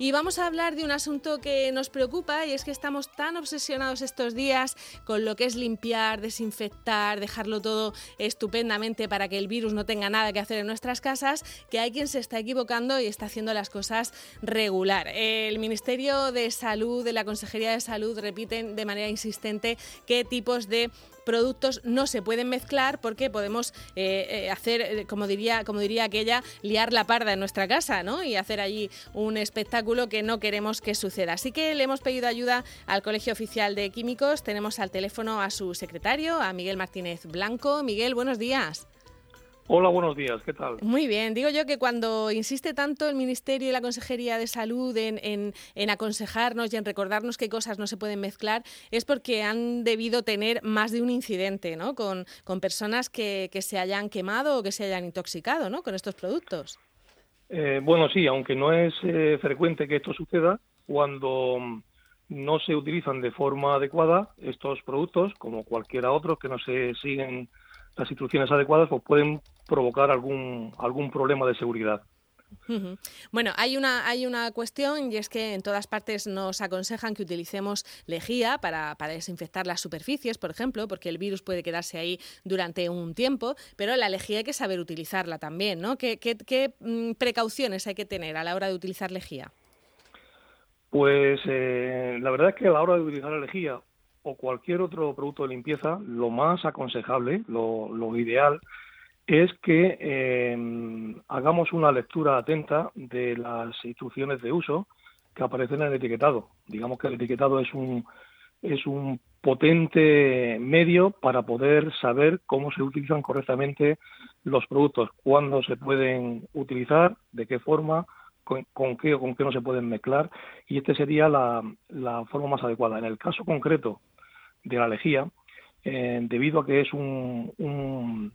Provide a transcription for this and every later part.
Y vamos a hablar de un asunto que nos preocupa y es que estamos tan obsesionados estos días con lo que es limpiar, desinfectar, dejarlo todo estupendamente para que el virus no tenga nada que hacer en nuestras casas, que hay quien se está equivocando y está haciendo las cosas regular. El Ministerio de Salud, de la Consejería de Salud, repiten de manera insistente qué tipos de productos no se pueden mezclar porque podemos eh, eh, hacer, eh, como diría, como diría aquella, liar la parda en nuestra casa, ¿no? Y hacer allí un espectáculo que no queremos que suceda. Así que le hemos pedido ayuda al Colegio Oficial de Químicos. Tenemos al teléfono a su secretario, a Miguel Martínez Blanco. Miguel, buenos días. Hola, buenos días, ¿qué tal? Muy bien, digo yo que cuando insiste tanto el Ministerio y la Consejería de Salud en, aconsejarnos y en recordarnos qué cosas no se pueden mezclar, es porque han debido tener más de un incidente ¿no? con, personas que, se hayan quemado o que se hayan intoxicado ¿no? con estos productos. Eh, bueno, sí, aunque no es eh, frecuente que esto suceda, cuando no se utilizan de forma adecuada estos productos, como cualquiera otro que no se siguen las instrucciones adecuadas, pues pueden provocar algún, algún problema de seguridad. Bueno, hay una, hay una cuestión y es que en todas partes nos aconsejan que utilicemos lejía para, para, desinfectar las superficies, por ejemplo, porque el virus puede quedarse ahí durante un tiempo, pero la lejía hay que saber utilizarla también, ¿no? ¿Qué, qué, qué mm, precauciones hay que tener a la hora de utilizar lejía? Pues eh, la verdad es que a la hora de utilizar la lejía o cualquier otro producto de limpieza, lo más aconsejable, lo, ideal, es que eh, hagamos una lectura atenta de las instrucciones de uso que aparecen en el etiquetado. Digamos que el etiquetado es un, es un potente medio para poder saber cómo se utilizan correctamente los productos, cuándo se pueden utilizar, de qué forma, con, qué o con qué no se pueden mezclar, y esta sería la, forma más adecuada. En el caso concreto de la lejía, eh, debido a que es un,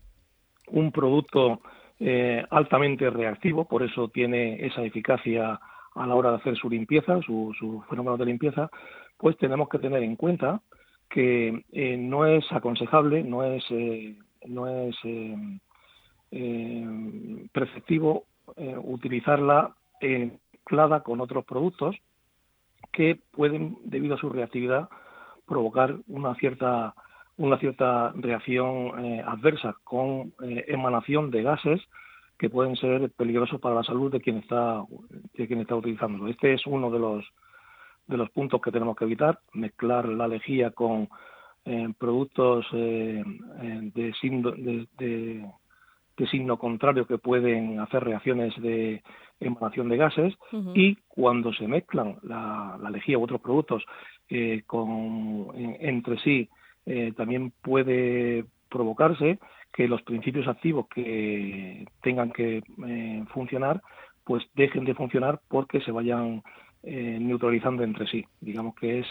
producto eh, altamente reactivo, por eso tiene esa eficacia a la hora de hacer su limpieza, su, su fenómeno de limpieza, pues tenemos que tener en cuenta que eh, no es aconsejable, no es, no es preceptivo utilizarla mezclada con otros productos que pueden, debido a su reactividad, provocar una cierta una cierta reacción eh, adversa con eh, emanación de gases que pueden ser peligrosos para la salud de quien está de quien está utilizándolo. Este es uno de los de los puntos que tenemos que evitar, mezclar la lejía con eh, productos de, signo, de, signo contrario que pueden hacer reacciones de emanación de gases y cuando se mezclan la, la lejía u otros productos con, entre sí eh, también puede provocarse que los principios activos que tengan que eh, funcionar pues dejen de funcionar porque se vayan eh, neutralizando entre sí. Digamos que es,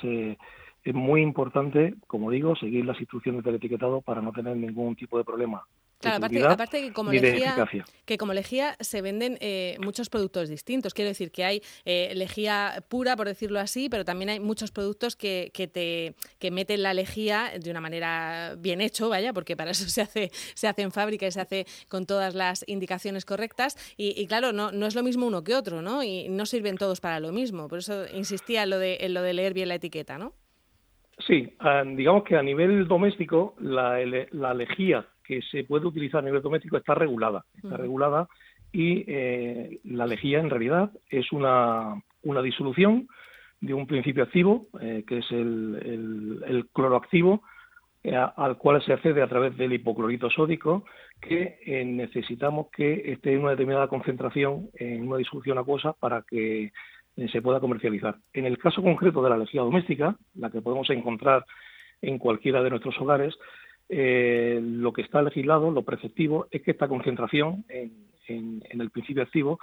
es muy importante, como digo, seguir las instrucciones del etiquetado para no tener ningún tipo de problema Claro, aparte, aparte que, como lejía, que como lejía se venden eh, muchos productos distintos. Quiero decir que hay eh, lejía pura, por decirlo así, pero también hay muchos productos que, que, te, que meten la lejía de una manera bien hecho, vaya, porque para eso se hace, se hace en fábrica y se hace con todas las indicaciones correctas. Y, claro, no, no es lo mismo uno que otro, ¿no? Y no sirven todos para lo mismo. Por eso insistía en lo de, en lo de leer bien la etiqueta, ¿no? Sí, ah, digamos que a nivel doméstico la, la lejía que se puede utilizar a nivel doméstico está regulada, está regulada y eh, la lejía en realidad es una, una disolución de un principio activo, eh, que es el, el, cloroactivo, eh, al cual se accede a través del hipoclorito sódico, que necesitamos que esté en una determinada concentración en una disolución acuosa para que se pueda comercializar. En el caso concreto de la lejía doméstica, la que podemos encontrar en cualquiera de nuestros hogares, eh, lo que está legislado, lo preceptivo, es que esta concentración en, el principio activo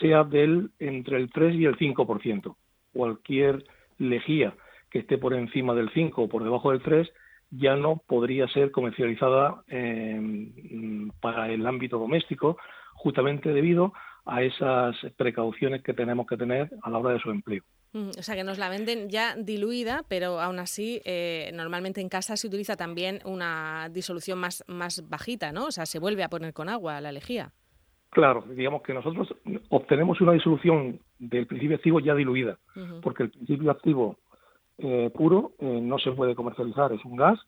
sea del entre el 3 y el 5%. Cualquier lejía que esté por encima del 5 o por debajo del 3 ya no podría ser comercializada eh, para el ámbito doméstico, justamente debido a esas precauciones que tenemos que tener a la hora de su empleo. Mm, o sea, que nos la venden ya diluida, pero aún así, eh, normalmente en casa se utiliza también una disolución más, más bajita, ¿no? O sea, se vuelve a poner con agua la lejía. Claro, digamos que nosotros obtenemos una disolución del principio activo ya diluida, porque el principio activo eh, puro eh, no se puede comercializar, es un gas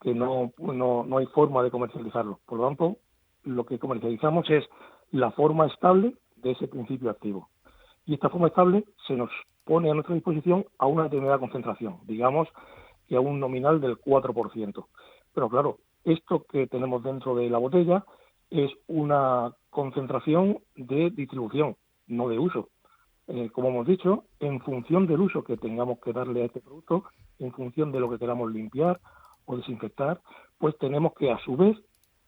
que no, no, no hay forma de comercializarlo. Por lo tanto, lo que comercializamos es la forma estable de ese principio activo. Y esta forma estable se nos pone a nuestra disposición a una determinada concentración, digamos que a un nominal del 4%. Pero claro, esto que tenemos dentro de la botella es una concentración de distribución, no de uso. Eh, como hemos dicho, en función del uso que tengamos que darle a este producto, en función de lo que queramos limpiar o desinfectar, pues tenemos que a su vez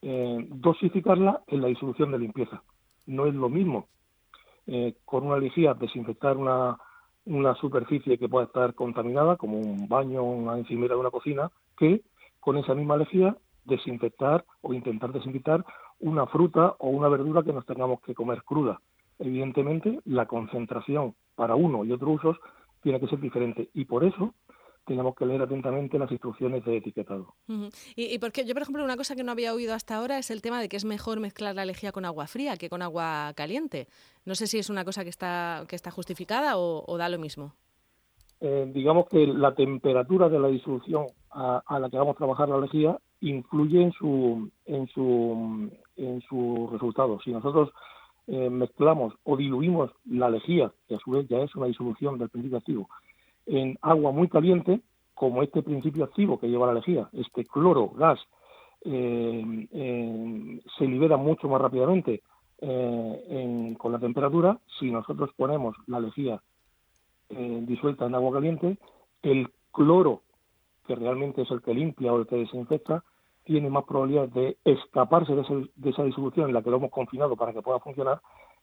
eh, dosificarla en la disolución de limpieza. No es lo mismo eh, con una lejía desinfectar una, una superficie que pueda estar contaminada, como un baño, una encimera de una cocina, que con esa misma lejía desinfectar o intentar desinfectar una fruta o una verdura que nos tengamos que comer cruda. Evidentemente, la concentración para uno y otro usos tiene que ser diferente y por eso tenemos que leer atentamente las instrucciones de etiquetado. ¿Y, porque yo, por ejemplo, una cosa que no había oído hasta ahora es el tema de que es mejor mezclar la lejía con agua fría que con agua caliente. No sé si es una cosa que está, que está justificada o, da lo mismo. Eh, digamos que la temperatura de la disolución a, a, la que vamos a trabajar la lejía influye en su, en su, en su resultado. Si nosotros eh, mezclamos o diluimos la lejía, que a su vez ya es una disolución del principio activo, en agua muy caliente, como este principio activo que lleva la lejía, este cloro, gas, eh, eh, se libera mucho más rápidamente con la temperatura, si nosotros ponemos la lejía disuelta en agua caliente, el cloro, que realmente es el que limpia o el que desinfecta, tiene más probabilidades de escaparse de, esa disolución en la que lo hemos confinado para que pueda funcionar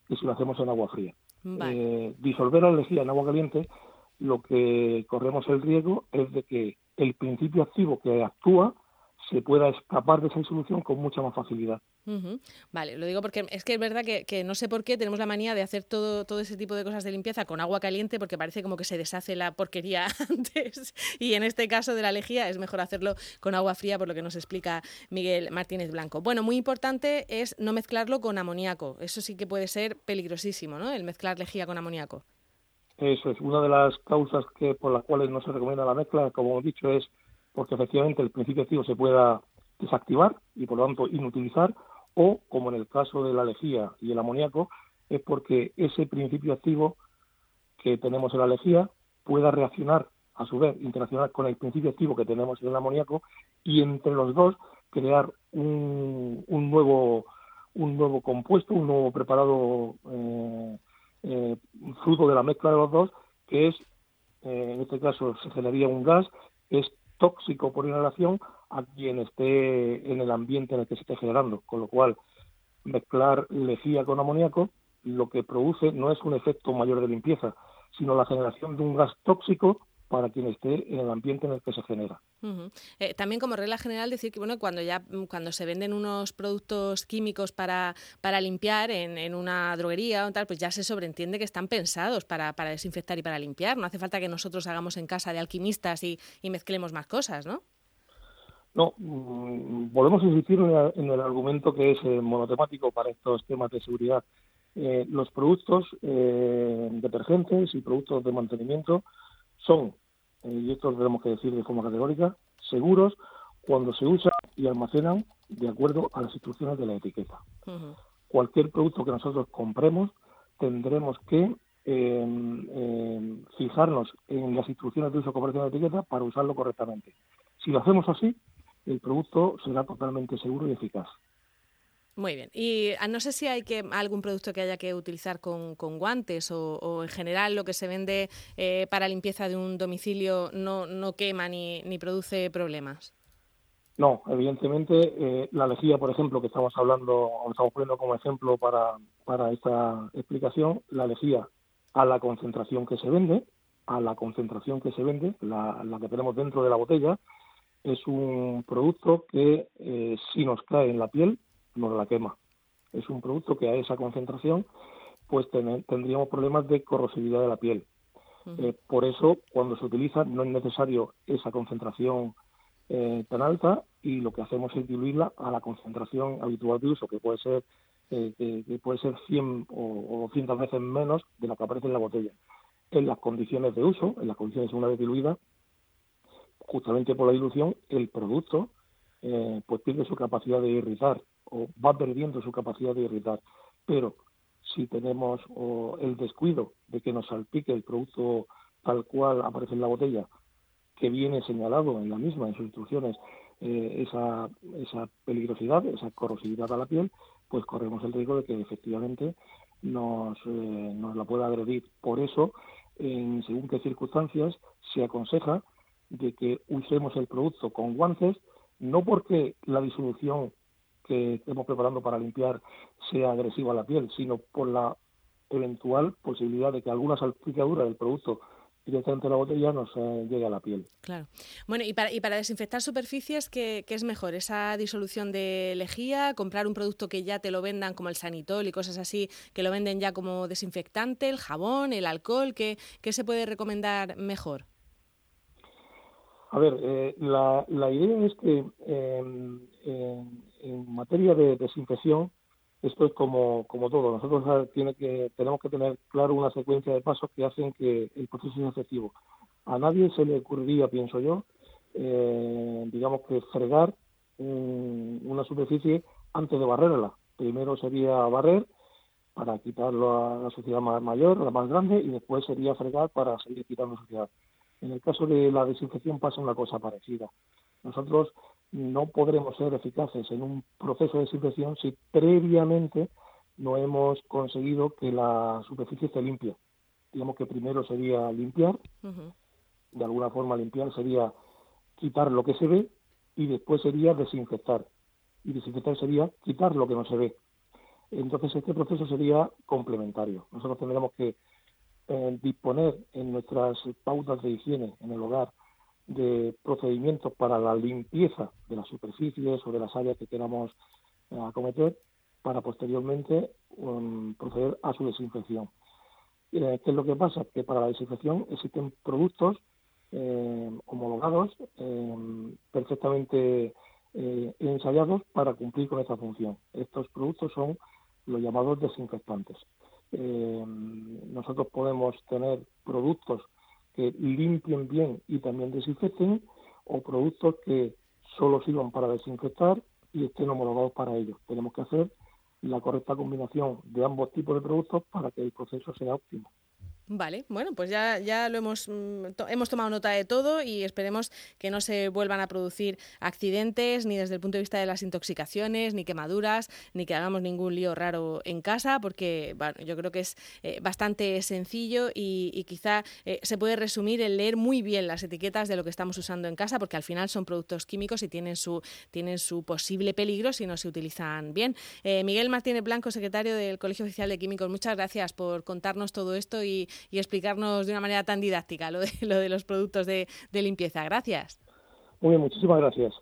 que si lo hacemos en agua fría. Eh, disolver la lejía en agua caliente, lo que corremos el riesgo es de que el principio activo que actúa se pueda escapar de esa disolución con mucha más facilidad. Vale, lo digo porque es que es verdad que, no sé por qué tenemos la manía de hacer todo, todo ese tipo de cosas de limpieza con agua caliente porque parece como que se deshace la porquería antes y en este caso de la lejía es mejor hacerlo con agua fría por lo que nos explica Miguel Martínez Blanco. Bueno, muy importante es no mezclarlo con amoníaco, eso sí que puede ser peligrosísimo, ¿no? El mezclar lejía con amoníaco. Eso es una de las causas que por las cuales no se recomienda la mezcla, como hemos dicho, es porque efectivamente el principio activo se pueda desactivar y por lo tanto inutilizar, o como en el caso de la lejía y el amoníaco, es porque ese principio activo que tenemos en la lejía pueda reaccionar, a su vez, interaccionar con el principio activo que tenemos en el amoníaco y entre los dos crear un, nuevo un nuevo compuesto, un nuevo preparado eh, eh, fruto de la mezcla de los dos, que es, eh, en este caso, se generaría un gas, es tóxico por inhalación a quien esté en el ambiente en el que se esté generando, con lo cual mezclar lejía con amoníaco lo que produce no es un efecto mayor de limpieza, sino la generación de un gas tóxico para quien esté en el ambiente en el que se genera. Eh, también como regla general decir que bueno cuando ya cuando se venden unos productos químicos para, para limpiar en, una droguería o tal, pues ya se sobreentiende que están pensados para, para, desinfectar y para limpiar. No hace falta que nosotros hagamos en casa de alquimistas y, mezclemos más cosas, ¿no? No, mm, volvemos a insistir en el, argumento que es eh, monotemático para estos temas de seguridad. Eh, los productos detergentes y productos de mantenimiento son, eh, y esto lo tenemos que decir de forma categórica, seguros cuando se usan y almacenan de acuerdo a las instrucciones de la etiqueta. Cualquier producto que nosotros compremos tendremos que em, fijarnos en las instrucciones de uso comercial de la etiqueta para usarlo correctamente. Si lo hacemos así, el producto será totalmente seguro y eficaz. Muy bien. Y ah, no sé si hay que algún producto que haya que utilizar con, guantes o, en general lo que se vende eh, para limpieza de un domicilio no, no quema ni, ni produce problemas. No, evidentemente eh, la lejía, por ejemplo, que estamos hablando, o estamos poniendo como ejemplo para, para esta explicación, la lejía a la concentración que se vende, a la concentración que se vende, la, la que tenemos dentro de la botella, es un producto que eh, si nos cae en la piel no la quema. Es un producto que a esa concentración pues tendríamos problemas de corrosividad de la piel. Eh, por eso, cuando se utiliza, no es necesario esa concentración eh, tan alta y lo que hacemos es diluirla a la concentración habitual de uso, que puede ser eh, que, puede ser 100 o, 200 veces menos de la que aparece en la botella. En las condiciones de uso, en las condiciones una vez diluida, justamente por la dilución, el producto eh, pues pierde su capacidad de irritar o va perdiendo su capacidad de irritar. Pero si tenemos el descuido de que nos salpique el producto tal cual aparece en la botella, que viene señalado en la misma, en sus instrucciones, eh, esa, esa peligrosidad, esa corrosividad a la piel, pues corremos el riesgo de que efectivamente nos, eh, nos la pueda agredir. Por eso, en según qué circunstancias, se aconseja de que usemos el producto con guantes, no porque la disolución que estemos preparando para limpiar sea agresiva a la piel, sino por la eventual posibilidad de que alguna salpicadura del producto directamente la botella nos eh, llegue a la piel. Claro. Bueno, y para, y para desinfectar superficies, ¿qué, ¿qué, es mejor? ¿Esa disolución de lejía? ¿Comprar un producto que ya te lo vendan como el sanitol y cosas así, que lo venden ya como desinfectante, el jabón, el alcohol? ¿Qué, qué se puede recomendar mejor? A ver, eh, la, la, idea es que em, en materia de desinfección, esto es como, como todo. Nosotros tiene que, tenemos que tener claro una secuencia de pasos que hacen que el proceso sea efectivo. A nadie se le ocurriría, pienso yo, eh, digamos que fregar una superficie antes de barrerla. Primero sería barrer para quitarlo a la suciedad más mayor, la más grande, y después sería fregar para seguir quitando suciedad. En el caso de la desinfección pasa una cosa parecida. Nosotros no podremos ser eficaces en un proceso de desinfección si previamente no hemos conseguido que la superficie esté limpia. Digamos que primero sería limpiar, de alguna forma limpiar sería quitar lo que se ve y después sería desinfectar. Y desinfectar sería quitar lo que no se ve. Entonces este proceso sería complementario. Nosotros tendremos que eh, disponer en nuestras pautas de higiene en el hogar de procedimientos para la limpieza de las superficies o de las áreas que queramos eh, acometer para posteriormente um, proceder a su desinfección. Eh, ¿Qué es lo que pasa? Que para la desinfección existen productos eh, homologados, perfectamente ensayados para cumplir con esta función. Estos productos son los llamados desinfectantes. nosotros podemos tener productos que limpien bien y también desinfecten, o productos que solo sirvan para desinfectar y estén homologados para ello. Tenemos que hacer la correcta combinación de ambos tipos de productos para que el proceso sea óptimo. Vale, bueno, pues ya, ya lo hemos, mm, hemos tomado nota de todo y esperemos que no se vuelvan a producir accidentes ni desde el punto de vista de las intoxicaciones, ni quemaduras, ni que hagamos ningún lío raro en casa, porque bueno, yo creo que es eh, bastante sencillo y, quizá eh, se puede resumir en leer muy bien las etiquetas de lo que estamos usando en casa, porque al final son productos químicos y tienen su, tienen su posible peligro si no se utilizan bien. Eh, Miguel Martínez Blanco, secretario del Colegio Oficial de Químicos, muchas gracias por contarnos todo esto y y explicarnos de una manera tan didáctica lo de, lo de los productos de, de limpieza. Gracias. Muy bien, muchísimas gracias.